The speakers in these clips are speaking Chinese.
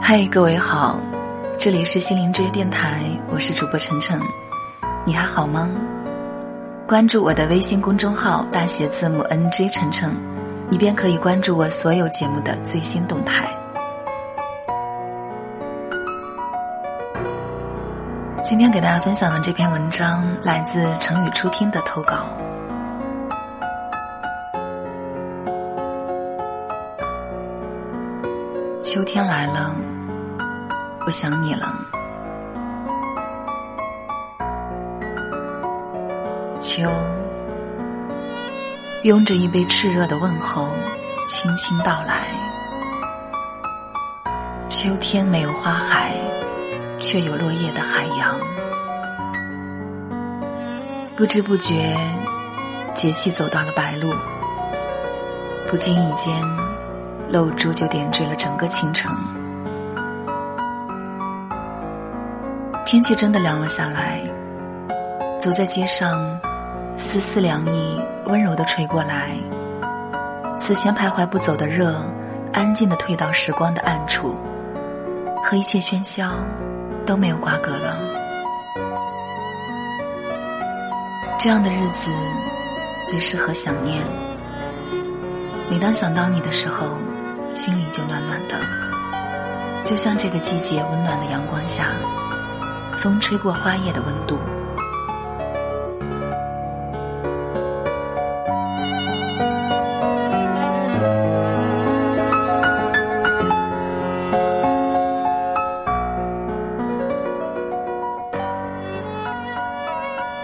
嗨，各位好，这里是心灵之约电台，我是主播晨晨，你还好吗？关注我的微信公众号大写字母 NJ 晨晨，你便可以关注我所有节目的最新动态。今天给大家分享的这篇文章来自成语初听的投稿。秋天来了，我想你了。秋，拥着一杯炽热的问候，轻轻到来。秋天没有花海，却有落叶的海洋。不知不觉，节气走到了白露。不经意间。露珠就点缀了整个清晨，天气真的凉了下来。走在街上，丝丝凉意温柔的吹过来，此前徘徊不走的热，安静的退到时光的暗处，和一切喧嚣都没有瓜葛了。这样的日子，最适合想念。每当想到你的时候。心里就暖暖的，就像这个季节温暖的阳光下，风吹过花叶的温度。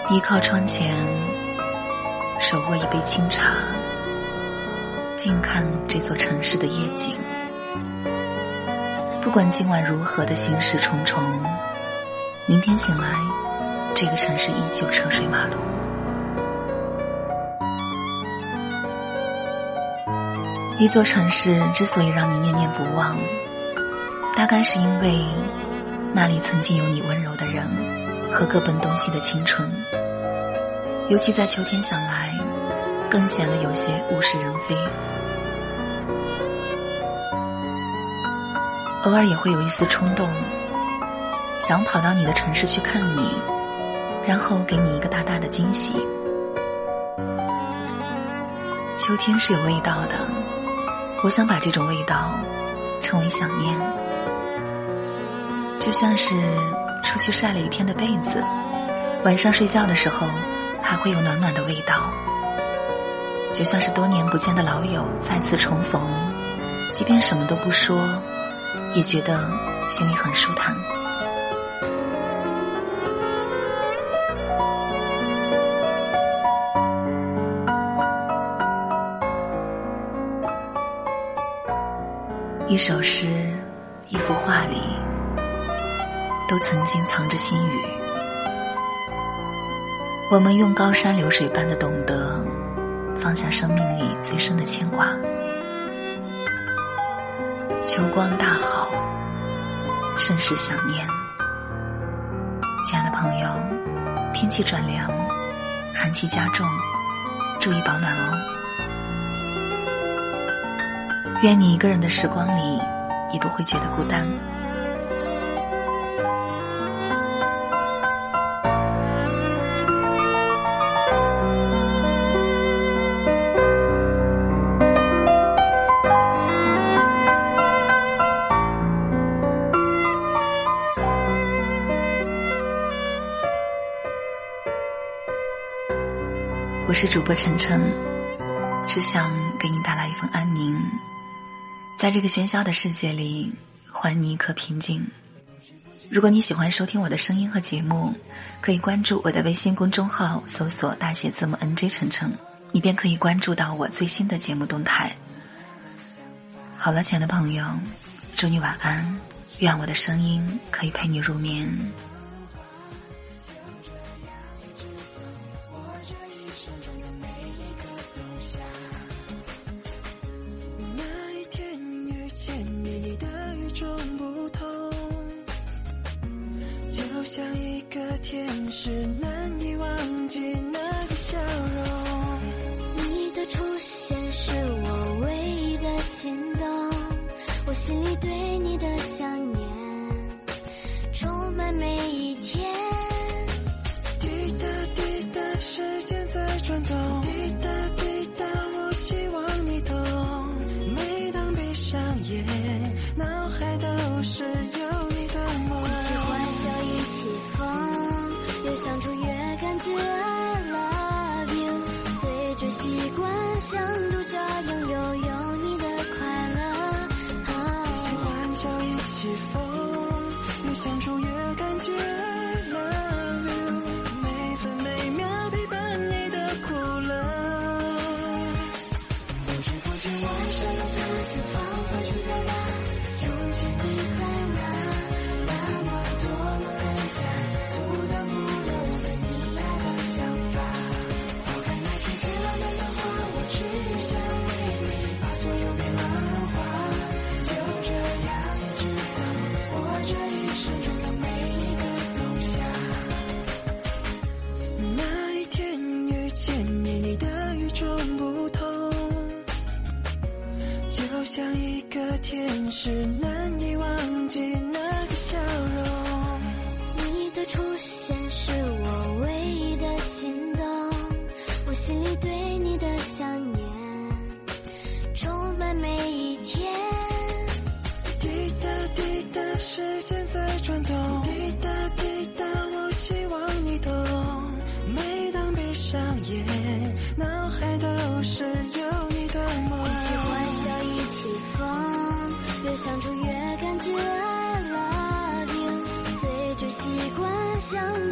依靠窗前，手握一杯清茶。静看这座城市的夜景，不管今晚如何的心事重重，明天醒来，这个城市依旧车水马龙。一座城市之所以让你念念不忘，大概是因为那里曾经有你温柔的人和各奔东西的青春，尤其在秋天想来，更显得有些物是人非。偶尔也会有一丝冲动，想跑到你的城市去看你，然后给你一个大大的惊喜。秋天是有味道的，我想把这种味道称为想念，就像是出去晒了一天的被子，晚上睡觉的时候还会有暖暖的味道，就像是多年不见的老友再次重逢，即便什么都不说。也觉得心里很舒坦。一首诗，一幅画里，都曾经藏着心语。我们用高山流水般的懂得，放下生命里最深的牵挂。秋光大好，甚是想念。亲爱的朋友，天气转凉，寒气加重，注意保暖哦。愿你一个人的时光里，也不会觉得孤单。我是主播晨晨，只想给你带来一份安宁，在这个喧嚣的世界里，还你一颗平静。如果你喜欢收听我的声音和节目，可以关注我的微信公众号，搜索大写字母 NJ 晨晨，你便可以关注到我最新的节目动态。好了，亲爱的朋友，祝你晚安，愿我的声音可以陪你入眠。见你的与众不同就像一个天使难以忘记那个笑容你的出现是我唯一的心动我心里对你的想念充满每一天滴答滴答时间在转动。脑海都是有你的梦。一起欢笑，一起疯，越相处越感觉 I love you。随着习惯，想读。只能越相处越感觉拉 love you，随着习惯相。